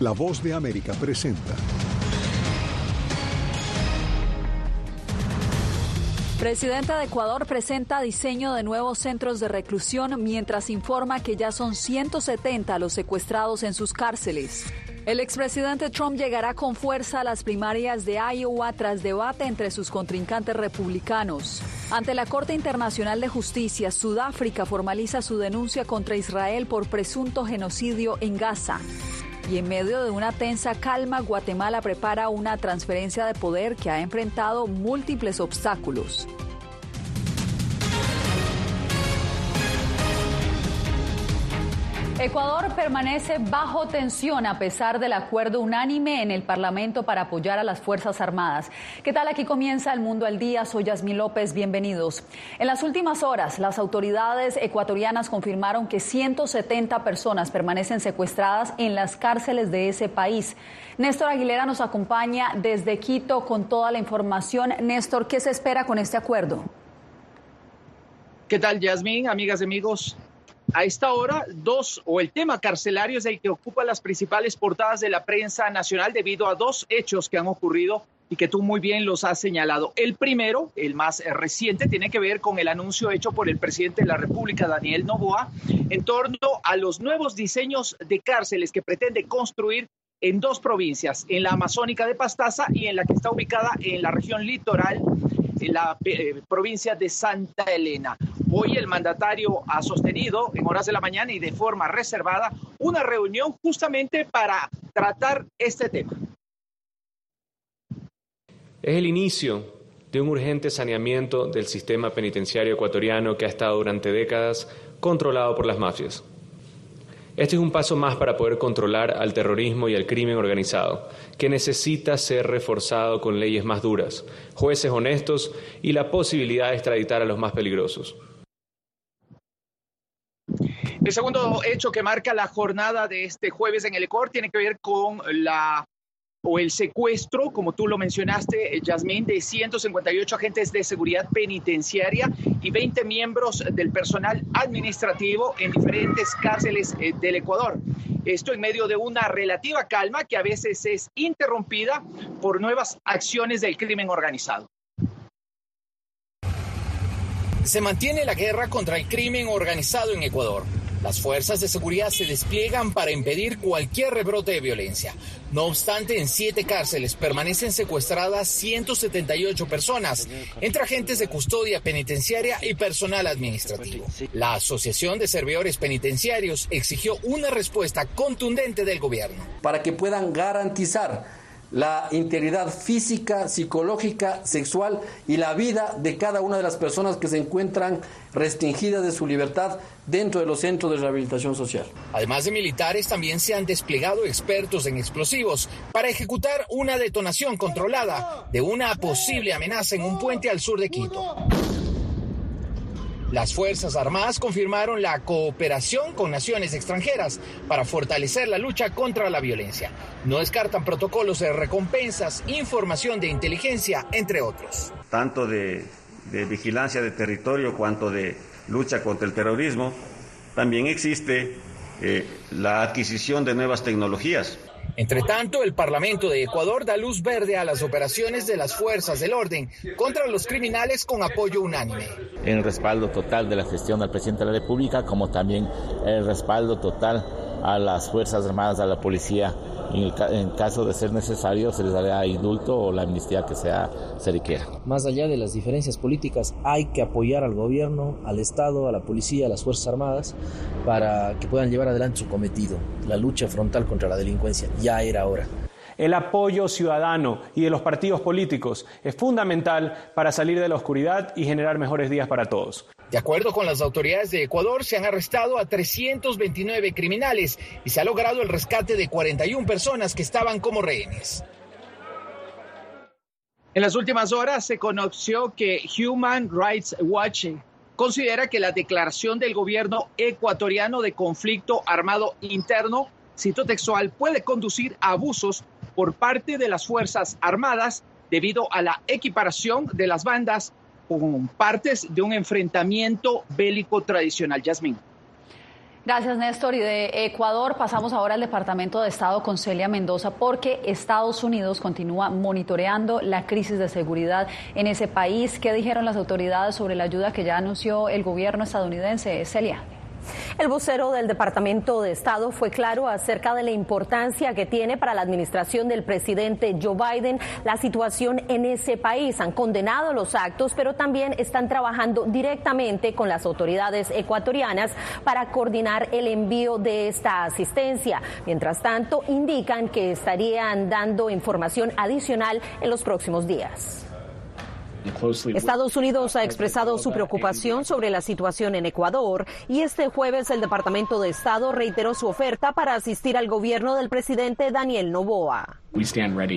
La voz de América presenta. Presidenta de Ecuador presenta diseño de nuevos centros de reclusión mientras informa que ya son 170 los secuestrados en sus cárceles. El expresidente Trump llegará con fuerza a las primarias de Iowa tras debate entre sus contrincantes republicanos. Ante la Corte Internacional de Justicia, Sudáfrica formaliza su denuncia contra Israel por presunto genocidio en Gaza. Y en medio de una tensa calma, Guatemala prepara una transferencia de poder que ha enfrentado múltiples obstáculos. Ecuador permanece bajo tensión a pesar del acuerdo unánime en el Parlamento para apoyar a las Fuerzas Armadas. ¿Qué tal? Aquí comienza el Mundo al Día. Soy Yasmín López. Bienvenidos. En las últimas horas, las autoridades ecuatorianas confirmaron que 170 personas permanecen secuestradas en las cárceles de ese país. Néstor Aguilera nos acompaña desde Quito con toda la información. Néstor, ¿qué se espera con este acuerdo? ¿Qué tal, Yasmín? Amigas y amigos, a esta hora, dos o el tema carcelario es el que ocupa las principales portadas de la prensa nacional debido a dos hechos que han ocurrido y que tú muy bien los has señalado. El primero, el más reciente, tiene que ver con el anuncio hecho por el presidente de la República, Daniel Novoa, en torno a los nuevos diseños de cárceles que pretende construir en dos provincias, en la amazónica de Pastaza y en la que está ubicada en la región litoral la eh, provincia de Santa Elena. Hoy el mandatario ha sostenido en horas de la mañana y de forma reservada una reunión justamente para tratar este tema. Es el inicio de un urgente saneamiento del sistema penitenciario ecuatoriano que ha estado durante décadas controlado por las mafias. Este es un paso más para poder controlar al terrorismo y al crimen organizado, que necesita ser reforzado con leyes más duras, jueces honestos y la posibilidad de extraditar a los más peligrosos. El segundo hecho que marca la jornada de este jueves en el ECOR tiene que ver con la o el secuestro, como tú lo mencionaste, eh, Yasmín, de 158 agentes de seguridad penitenciaria y 20 miembros del personal administrativo en diferentes cárceles eh, del Ecuador. Esto en medio de una relativa calma que a veces es interrumpida por nuevas acciones del crimen organizado. Se mantiene la guerra contra el crimen organizado en Ecuador. Las fuerzas de seguridad se despliegan para impedir cualquier rebrote de violencia. No obstante, en siete cárceles permanecen secuestradas 178 personas, entre agentes de custodia penitenciaria y personal administrativo. La Asociación de Servidores Penitenciarios exigió una respuesta contundente del gobierno. Para que puedan garantizar la integridad física, psicológica, sexual y la vida de cada una de las personas que se encuentran restringidas de su libertad dentro de los centros de rehabilitación social. Además de militares, también se han desplegado expertos en explosivos para ejecutar una detonación controlada de una posible amenaza en un puente al sur de Quito. Las Fuerzas Armadas confirmaron la cooperación con naciones extranjeras para fortalecer la lucha contra la violencia. No descartan protocolos de recompensas, información de inteligencia, entre otros. Tanto de, vigilancia de territorio cuanto de lucha contra el terrorismo, también existe eh, la adquisición de nuevas tecnologías entre tanto, el Parlamento de Ecuador da luz verde a las operaciones de las fuerzas del orden contra los criminales con apoyo unánime. En respaldo total de la gestión del presidente de la República, como también el respaldo total a las Fuerzas Armadas, a la policía en, caso de ser necesario se les dará indulto o la amnistía que sea se requiera. Más allá de las diferencias políticas, hay que apoyar al gobierno, al Estado, a la policía, a las Fuerzas Armadas para que puedan llevar adelante su cometido, la lucha frontal contra la delincuencia. Ya era hora. El apoyo ciudadano y de los partidos políticos es fundamental para salir de la oscuridad y generar mejores días para todos. De acuerdo con las autoridades de Ecuador, se han arrestado a 329 criminales y se ha logrado el rescate de 41 personas que estaban como rehenes. En las últimas horas se conoció que Human Rights Watch considera que la declaración del gobierno ecuatoriano de conflicto armado interno, cito textual, puede conducir a abusos por parte de las Fuerzas Armadas debido a la equiparación de las bandas con partes de un enfrentamiento bélico tradicional. Yasmín. Gracias, Néstor. Y de Ecuador pasamos ahora al Departamento de Estado con Celia Mendoza, porque Estados Unidos continúa monitoreando la crisis de seguridad en ese país. ¿Qué dijeron las autoridades sobre la ayuda que ya anunció el gobierno estadounidense? Celia. El vocero del Departamento de Estado fue claro acerca de la importancia que tiene para la administración del presidente Joe Biden la situación en ese país. Han condenado los actos, pero también están trabajando directamente con las autoridades ecuatorianas para coordinar el envío de esta asistencia. Mientras tanto, indican que estarían dando información adicional en los próximos días. Estados Unidos ha expresado su preocupación sobre la situación en Ecuador y este jueves el Departamento de Estado reiteró su oferta para asistir al gobierno del presidente Daniel Noboa.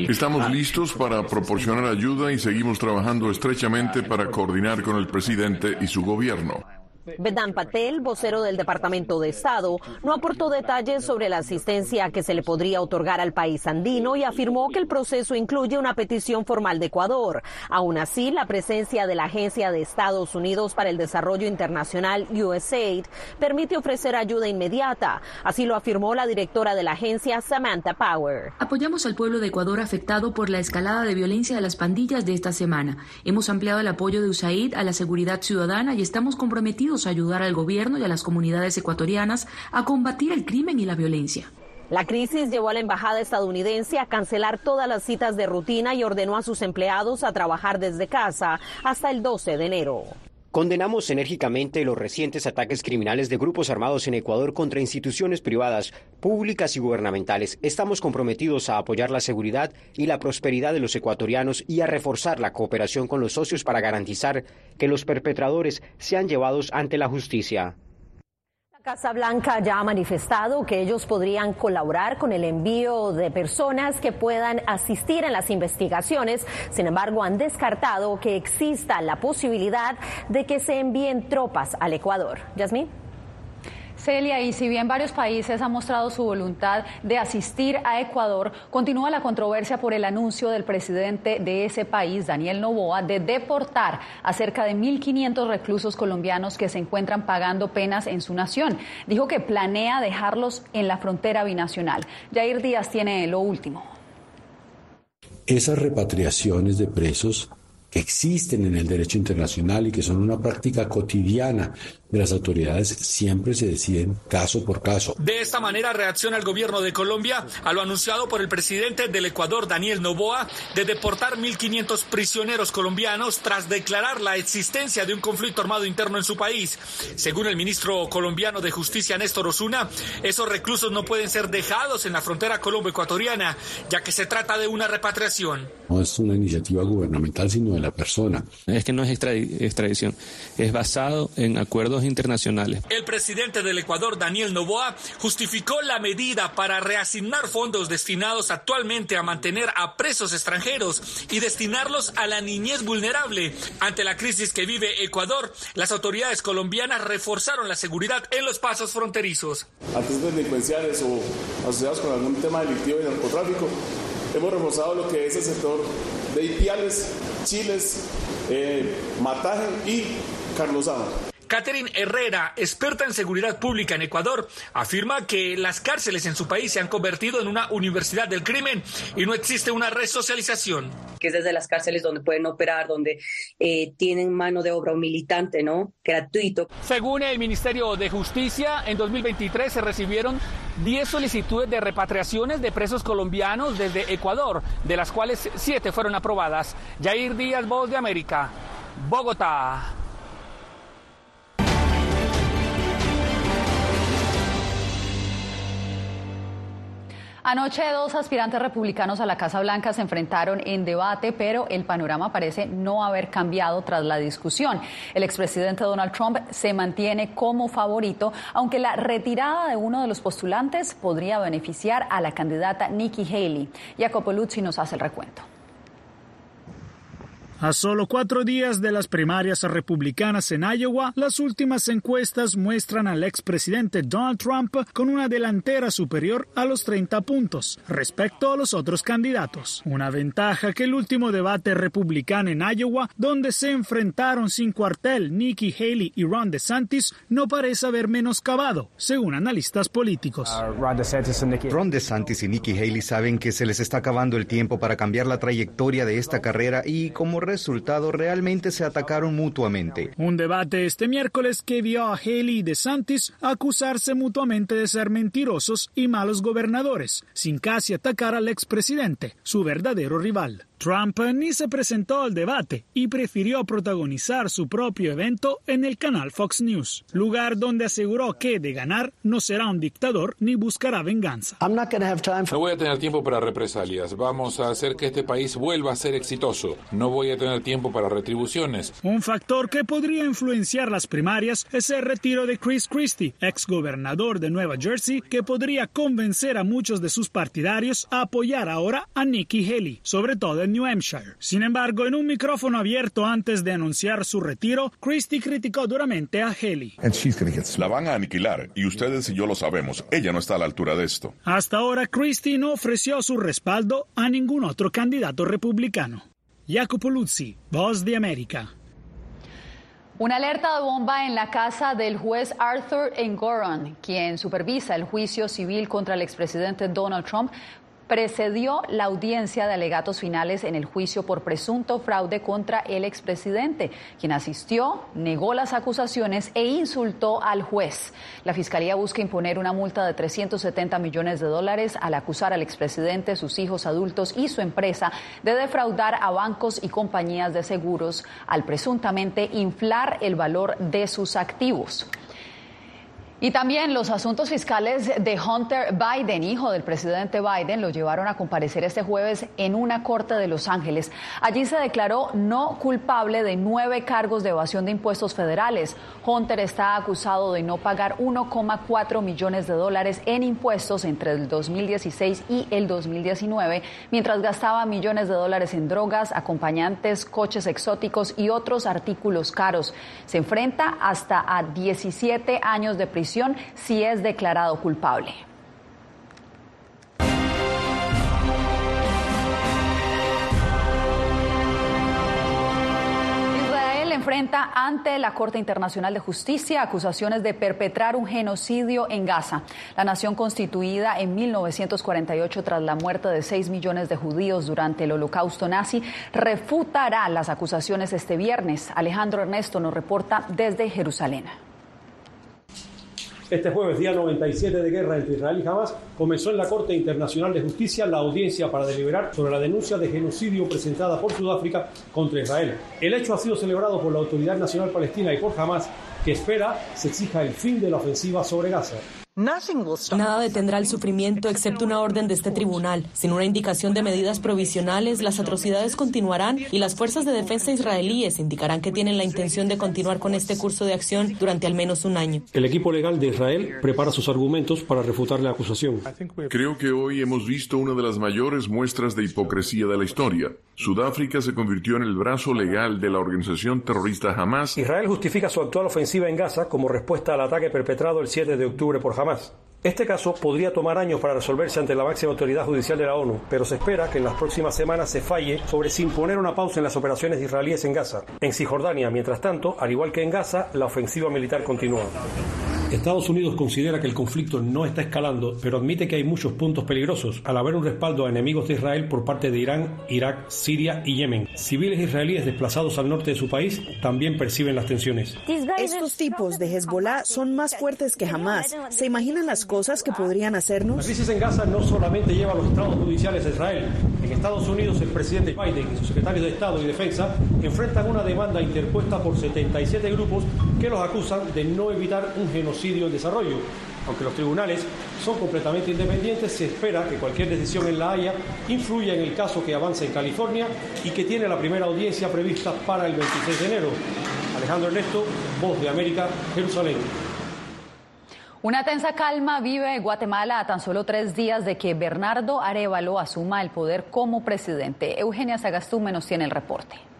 Estamos listos para proporcionar ayuda y seguimos trabajando estrechamente para coordinar con el presidente y su gobierno. Vedant Patel, vocero del Departamento de Estado, no aportó detalles sobre la asistencia que se le podría otorgar al país andino y afirmó que el proceso incluye una petición formal de Ecuador. Aún así, la presencia de la Agencia de Estados Unidos para el Desarrollo Internacional, USAID, permite ofrecer ayuda inmediata. Así lo afirmó la directora de la agencia, Samantha Power. Apoyamos al pueblo de Ecuador afectado por la escalada de violencia de las pandillas de esta semana. Hemos ampliado el apoyo de USAID a la seguridad ciudadana y estamos comprometidos a ayudar al gobierno y a las comunidades ecuatorianas a combatir el crimen y la violencia. La crisis llevó a la embajada estadounidense a cancelar todas las citas de rutina y ordenó a sus empleados a trabajar desde casa hasta el 12 de enero. Condenamos enérgicamente los recientes ataques criminales de grupos armados en Ecuador contra instituciones privadas, públicas y gubernamentales. Estamos comprometidos a apoyar la seguridad y la prosperidad de los ecuatorianos y a reforzar la cooperación con los socios para garantizar que los perpetradores sean llevados ante la justicia. Casa Blanca ya ha manifestado que ellos podrían colaborar con el envío de personas que puedan asistir en las investigaciones. Sin embargo, han descartado que exista la posibilidad de que se envíen tropas al Ecuador. Yasmín. Celia, y si bien varios países han mostrado su voluntad de asistir a Ecuador, continúa la controversia por el anuncio del presidente de ese país, Daniel Novoa, de deportar a cerca de 1.500 reclusos colombianos que se encuentran pagando penas en su nación. Dijo que planea dejarlos en la frontera binacional. Jair Díaz tiene lo último. Esas repatriaciones de presos que existen en el derecho internacional y que son una práctica cotidiana de las autoridades siempre se deciden caso por caso. De esta manera reacciona el gobierno de Colombia a lo anunciado por el presidente del Ecuador, Daniel Noboa, de deportar 1.500 prisioneros colombianos tras declarar la existencia de un conflicto armado interno en su país. Según el ministro colombiano de Justicia, Néstor Osuna, esos reclusos no pueden ser dejados en la frontera colombo-ecuatoriana, ya que se trata de una repatriación. No es una iniciativa gubernamental, sino de la persona. Es que no es extradición, es basado en acuerdos internacionales. El presidente del Ecuador, Daniel Novoa, justificó la medida para reasignar fondos destinados actualmente a mantener a presos extranjeros y destinarlos a la niñez vulnerable. Ante la crisis que vive Ecuador, las autoridades colombianas reforzaron la seguridad en los pasos fronterizos. Actos delincuenciales o asociados con algún tema delictivo y narcotráfico, hemos reforzado lo que es el sector de Ipiales, Chiles, eh, Mataje y Carlosado. Catherine Herrera, experta en seguridad pública en Ecuador, afirma que las cárceles en su país se han convertido en una universidad del crimen y no existe una resocialización. Que es desde las cárceles donde pueden operar, donde eh, tienen mano de obra militante, ¿no? Gratuito. Según el Ministerio de Justicia, en 2023 se recibieron 10 solicitudes de repatriaciones de presos colombianos desde Ecuador, de las cuales 7 fueron aprobadas. Jair Díaz, Voz de América, Bogotá. Anoche dos aspirantes republicanos a la Casa Blanca se enfrentaron en debate, pero el panorama parece no haber cambiado tras la discusión. El expresidente Donald Trump se mantiene como favorito, aunque la retirada de uno de los postulantes podría beneficiar a la candidata Nikki Haley. Jacopo Luzzi nos hace el recuento. A solo cuatro días de las primarias republicanas en Iowa, las últimas encuestas muestran al expresidente Donald Trump con una delantera superior a los 30 puntos respecto a los otros candidatos. Una ventaja que el último debate republicano en Iowa, donde se enfrentaron sin cuartel Nikki Haley y Ron DeSantis, no parece haber menoscabado, según analistas políticos. Ron DeSantis y Nikki Haley saben que se les está acabando el tiempo para cambiar la trayectoria de esta carrera y como resultado realmente se atacaron mutuamente. Un debate este miércoles que vio a Haley y DeSantis acusarse mutuamente de ser mentirosos y malos gobernadores, sin casi atacar al expresidente, su verdadero rival. Trump ni se presentó al debate y prefirió protagonizar su propio evento en el canal Fox News, lugar donde aseguró que de ganar no será un dictador ni buscará venganza. No voy a tener tiempo para represalias. Vamos a hacer que este país vuelva a ser exitoso. No voy a tener tiempo para retribuciones. Un factor que podría influenciar las primarias es el retiro de Chris Christie, ex gobernador de Nueva Jersey, que podría convencer a muchos de sus partidarios a apoyar ahora a Nikki Haley, sobre todo en New Hampshire. Sin embargo, en un micrófono abierto antes de anunciar su retiro, Christie criticó duramente a Haley. La van a aniquilar y ustedes y yo lo sabemos. Ella no está a la altura de esto. Hasta ahora, Christie no ofreció su respaldo a ningún otro candidato republicano. Jacopo Luzzi, Voz de América. Una alerta de bomba en la casa del juez Arthur Engoron, quien supervisa el juicio civil contra el expresidente Donald Trump, precedió la audiencia de alegatos finales en el juicio por presunto fraude contra el expresidente, quien asistió, negó las acusaciones e insultó al juez. La Fiscalía busca imponer una multa de 370 millones de dólares al acusar al expresidente, sus hijos adultos y su empresa de defraudar a bancos y compañías de seguros al presuntamente inflar el valor de sus activos. Y también los asuntos fiscales de Hunter Biden, hijo del presidente Biden, lo llevaron a comparecer este jueves en una corte de Los Ángeles. Allí se declaró no culpable de nueve cargos de evasión de impuestos federales. Hunter está acusado de no pagar 1,4 millones de dólares en impuestos entre el 2016 y el 2019, mientras gastaba millones de dólares en drogas, acompañantes, coches exóticos y otros artículos caros. Se enfrenta hasta a 17 años de prisión si es declarado culpable. enfrenta ante la Corte Internacional de Justicia acusaciones de perpetrar un genocidio en Gaza. La nación constituida en 1948 tras la muerte de 6 millones de judíos durante el holocausto nazi refutará las acusaciones este viernes. Alejandro Ernesto nos reporta desde Jerusalén. Este jueves, día 97 de guerra entre Israel y Hamas, comenzó en la Corte Internacional de Justicia la audiencia para deliberar sobre la denuncia de genocidio presentada por Sudáfrica contra Israel. El hecho ha sido celebrado por la Autoridad Nacional Palestina y por Hamas, que espera se exija el fin de la ofensiva sobre Gaza. Nada detendrá el sufrimiento excepto una orden de este tribunal. Sin una indicación de medidas provisionales, las atrocidades continuarán y las fuerzas de defensa israelíes indicarán que tienen la intención de continuar con este curso de acción durante al menos un año. El equipo legal de Israel prepara sus argumentos para refutar la acusación. Creo que hoy hemos visto una de las mayores muestras de hipocresía de la historia. Sudáfrica se convirtió en el brazo legal de la organización terrorista Hamas. Israel justifica su actual ofensiva en Gaza como respuesta al ataque perpetrado el 7 de octubre por Hamas Este caso podría tomar años para resolverse ante la máxima autoridad judicial de la ONU, pero se espera que en las próximas semanas se falle sobre si imponer una pausa en las operaciones israelíes en Gaza. En Cisjordania, mientras tanto, al igual que en Gaza, la ofensiva militar continúa. Estados Unidos considera que el conflicto no está escalando, pero admite que hay muchos puntos peligrosos al haber un respaldo a enemigos de Israel por parte de Irán, Irak, Siria y Yemen. Civiles israelíes desplazados al norte de su país también perciben las tensiones. Estos tipos de Hezbollah son más fuertes que jamás. ¿Se imaginan las cosas que podrían hacernos? La crisis en Gaza no solamente lleva a los estados judiciales de Israel. En Estados Unidos, el presidente Biden y sus secretarios de Estado y Defensa enfrentan una demanda interpuesta por 77 grupos que los acusan de no evitar un genocidio en desarrollo. Aunque los tribunales son completamente independientes, se espera que cualquier decisión en La Haya influya en el caso que avance en California y que tiene la primera audiencia prevista para el 26 de enero. Alejandro Ernesto, Voz de América, Jerusalén. Una tensa calma vive Guatemala a tan solo tres días de que Bernardo Arevalo asuma el poder como presidente. Eugenia Sagastú nos tiene el reporte.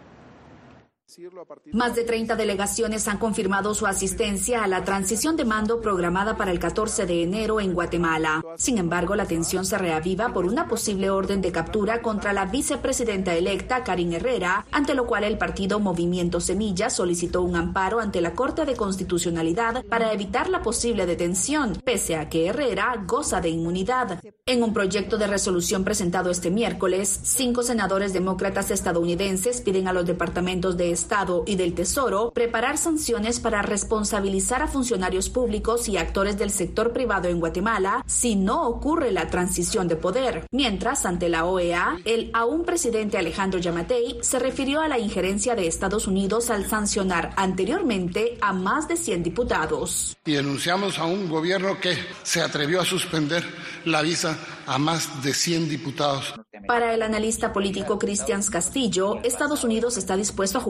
Más de 30 delegaciones han confirmado su asistencia a la transición de mando programada para el 14 de enero en Guatemala. Sin embargo, la tensión se reaviva por una posible orden de captura contra la vicepresidenta electa Karin Herrera, ante lo cual el partido Movimiento Semilla solicitó un amparo ante la Corte de Constitucionalidad para evitar la posible detención, pese a que Herrera goza de inmunidad. En un proyecto de resolución presentado este miércoles, cinco senadores demócratas estadounidenses piden a los departamentos de Estado y del Tesoro preparar sanciones para responsabilizar a funcionarios públicos y actores del sector privado en Guatemala si no ocurre la transición de poder. Mientras, ante la OEA, el aún presidente Alejandro Yamatei se refirió a la injerencia de Estados Unidos al sancionar anteriormente a más de 100 diputados. Y denunciamos a un gobierno que se atrevió a suspender la visa a más de 100 diputados. Para el analista político Cristian Castillo, Estados Unidos está dispuesto a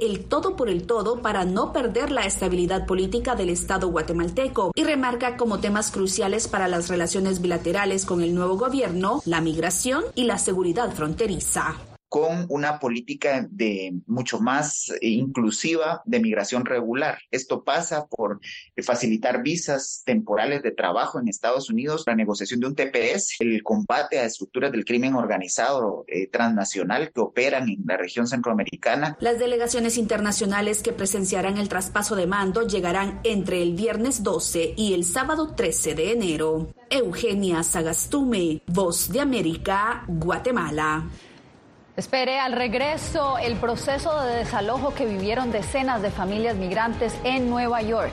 el todo por el todo para no perder la estabilidad política del Estado guatemalteco. Y remarca como temas cruciales para las relaciones bilaterales con el nuevo gobierno la migración y la seguridad fronteriza con una política de mucho más inclusiva de migración regular. Esto pasa por facilitar visas temporales de trabajo en Estados Unidos, la negociación de un TPS, el combate a estructuras del crimen organizado eh, transnacional que operan en la región centroamericana. Las delegaciones internacionales que presenciarán el traspaso de mando llegarán entre el viernes 12 y el sábado 13 de enero. Eugenia Sagastume, Voz de América, Guatemala. Espere al regreso el proceso de desalojo que vivieron decenas de familias migrantes en Nueva York.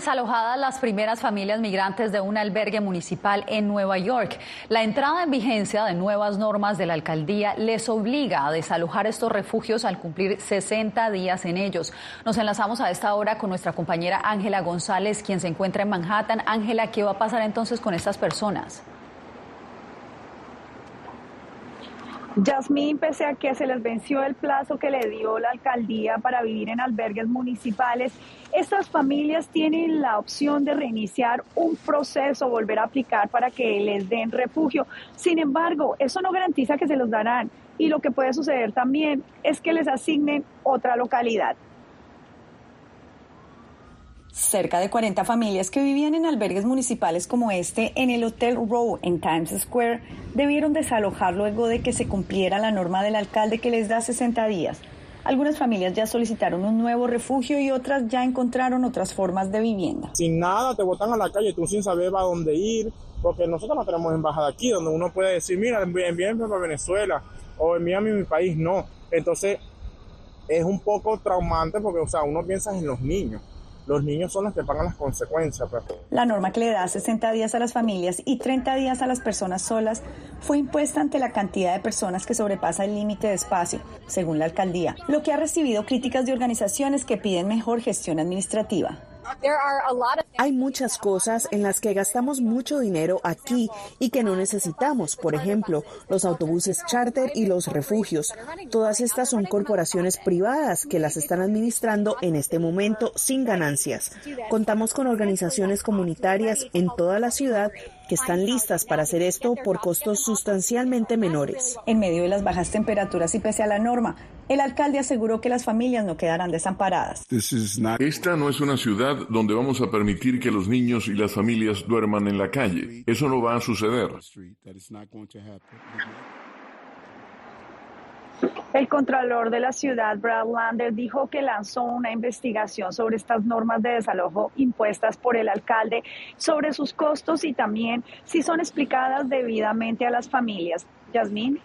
desalojadas las primeras familias migrantes de un albergue municipal en Nueva York. La entrada en vigencia de nuevas normas de la alcaldía les obliga a desalojar estos refugios al cumplir 60 días en ellos. Nos enlazamos a esta hora con nuestra compañera Ángela González, quien se encuentra en Manhattan. Ángela, ¿qué va a pasar entonces con estas personas? Yasmín, pese a que se les venció el plazo que le dio la alcaldía para vivir en albergues municipales, estas familias tienen la opción de reiniciar un proceso, volver a aplicar para que les den refugio. Sin embargo, eso no garantiza que se los darán y lo que puede suceder también es que les asignen otra localidad. Cerca de 40 familias que vivían en albergues municipales como este en el Hotel Row en Times Square debieron desalojar luego de que se cumpliera la norma del alcalde que les da 60 días. Algunas familias ya solicitaron un nuevo refugio y otras ya encontraron otras formas de vivienda. Sin nada, te botan a la calle, tú sin saber a dónde ir, porque nosotros no tenemos embajada aquí, donde uno puede decir, mira, envíenme para Venezuela o envíame a mi país, no. Entonces, es un poco traumante porque, o sea, uno piensa en los niños los niños son los que pagan las consecuencias. Pues. La norma que le da 60 días a las familias y 30 días a las personas solas fue impuesta ante la cantidad de personas que sobrepasa el límite de espacio, según la alcaldía, lo que ha recibido críticas de organizaciones que piden mejor gestión administrativa. Hay muchas cosas en las que gastamos mucho dinero aquí y que no necesitamos. Por ejemplo, los autobuses charter y los refugios. Todas estas son corporaciones privadas que las están administrando en este momento sin ganancias. Contamos con organizaciones comunitarias en toda la ciudad que están listas para hacer esto por costos sustancialmente menores. En medio de las bajas temperaturas y pese a la norma, el alcalde aseguró que las familias no quedarán desamparadas. Esta no es una ciudad donde vamos a permitir que los niños y las familias duerman en la calle. Eso no va a suceder. El contralor de la ciudad, Brad Lander, dijo que lanzó una investigación sobre estas normas de desalojo impuestas por el alcalde, sobre sus costos y también si son explicadas debidamente a las familias. Yasmín.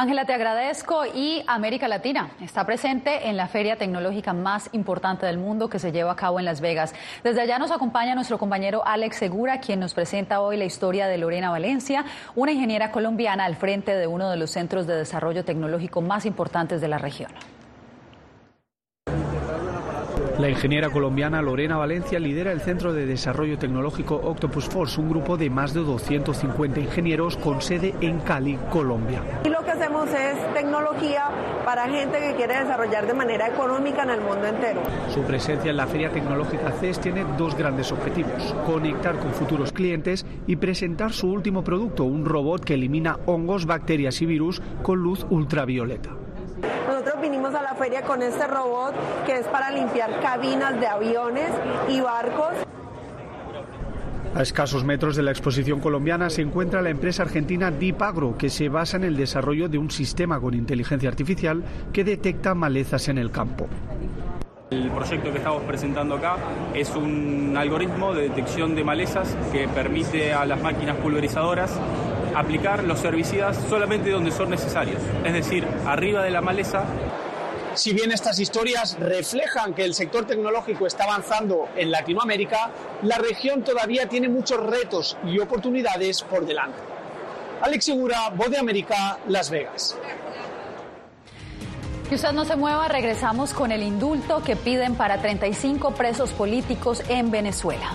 Ángela, te agradezco y América Latina está presente en la feria tecnológica más importante del mundo que se lleva a cabo en Las Vegas. Desde allá nos acompaña nuestro compañero Alex Segura, quien nos presenta hoy la historia de Lorena Valencia, una ingeniera colombiana al frente de uno de los centros de desarrollo tecnológico más importantes de la región. La ingeniera colombiana Lorena Valencia lidera el Centro de Desarrollo Tecnológico Octopus Force, un grupo de más de 250 ingenieros con sede en Cali, Colombia. Y lo que hacemos es tecnología para gente que quiere desarrollar de manera económica en el mundo entero. Su presencia en la Feria Tecnológica CES tiene dos grandes objetivos, conectar con futuros clientes y presentar su último producto, un robot que elimina hongos, bacterias y virus con luz ultravioleta. Nosotros vinimos a la feria con este robot que es para limpiar cabinas de aviones y barcos. A escasos metros de la exposición colombiana se encuentra la empresa argentina Deep Agro, que se basa en el desarrollo de un sistema con inteligencia artificial que detecta malezas en el campo. El proyecto que estamos presentando acá es un algoritmo de detección de malezas que permite a las máquinas pulverizadoras aplicar los herbicidas solamente donde son necesarios, es decir, arriba de la maleza. Si bien estas historias reflejan que el sector tecnológico está avanzando en Latinoamérica, la región todavía tiene muchos retos y oportunidades por delante. Alex Segura, Voz de América, Las Vegas. Que usted no se mueva, regresamos con el indulto que piden para 35 presos políticos en Venezuela.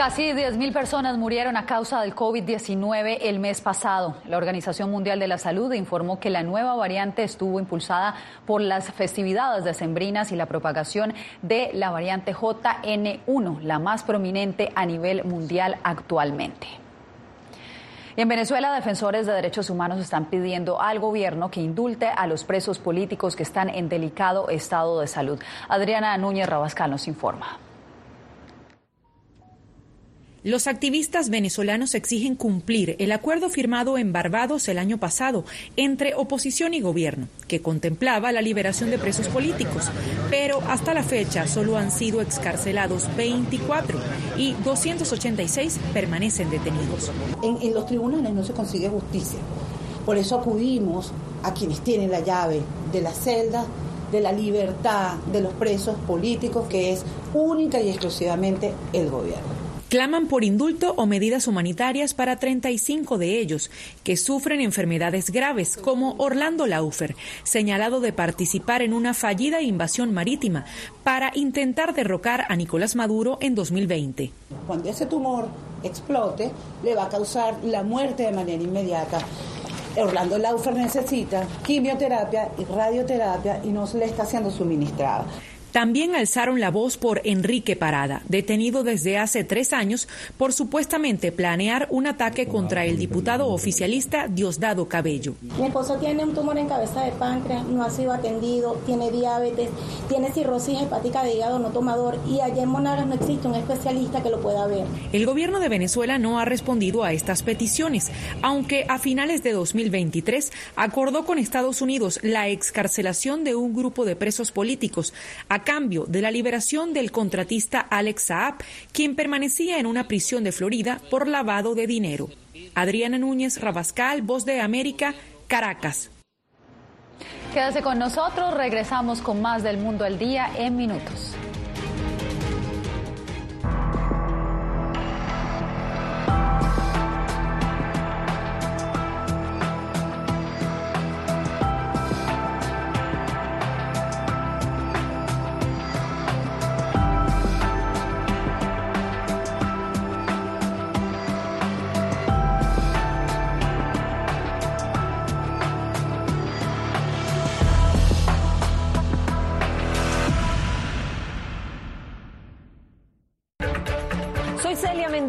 Casi 10.000 personas murieron a causa del COVID-19 el mes pasado. La Organización Mundial de la Salud informó que la nueva variante estuvo impulsada por las festividades decembrinas y la propagación de la variante JN1, la más prominente a nivel mundial actualmente. En Venezuela, defensores de derechos humanos están pidiendo al gobierno que indulte a los presos políticos que están en delicado estado de salud. Adriana Núñez Rabascal nos informa. Los activistas venezolanos exigen cumplir el acuerdo firmado en Barbados el año pasado entre oposición y gobierno, que contemplaba la liberación de presos políticos, pero hasta la fecha solo han sido excarcelados 24 y 286 permanecen detenidos. En, los tribunales no se consigue justicia, por eso acudimos a quienes tienen la llave de la celda de la libertad de los presos políticos, que es única y exclusivamente el gobierno. Claman por indulto o medidas humanitarias para 35 de ellos, que sufren enfermedades graves, como Orlando Laufer, señalado de participar en una fallida invasión marítima para intentar derrocar a Nicolás Maduro en 2020. Cuando ese tumor explote, le va a causar la muerte de manera inmediata. Orlando Laufer necesita quimioterapia y radioterapia y no se le está siendo suministrada. También alzaron la voz por Enrique Parada, detenido desde hace tres años por supuestamente planear un ataque contra el diputado oficialista Diosdado Cabello. Mi esposo tiene un tumor en cabeza de páncreas, no ha sido atendido, tiene diabetes, tiene cirrosis hepática de hígado no tomador y allá en Monagas no existe un especialista que lo pueda ver. El gobierno de Venezuela no ha respondido a estas peticiones, aunque a finales de 2023 acordó con Estados Unidos la excarcelación de un grupo de presos políticos cambio de la liberación del contratista Alex Saab, quien permanecía en una prisión de Florida por lavado de dinero. Adriana Núñez Rabascal, Voz de América, Caracas. Quédese con nosotros, regresamos con más del mundo al día en minutos.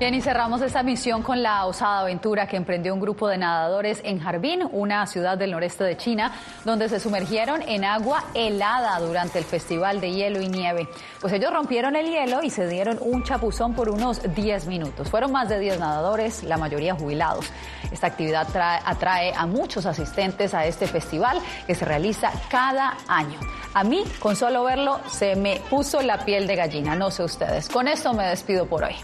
Bien, y cerramos esta misión con la osada aventura que emprendió un grupo de nadadores en Harbin, una ciudad del noreste de China, donde se sumergieron en agua helada durante el Festival de Hielo y Nieve. Pues ellos rompieron el hielo y se dieron un chapuzón por unos 10 minutos. Fueron más de 10 nadadores, la mayoría jubilados. Esta actividad atrae a muchos asistentes a este festival que se realiza cada año. A mí, con solo verlo, se me puso la piel de gallina, no sé ustedes. Con esto me despido por hoy.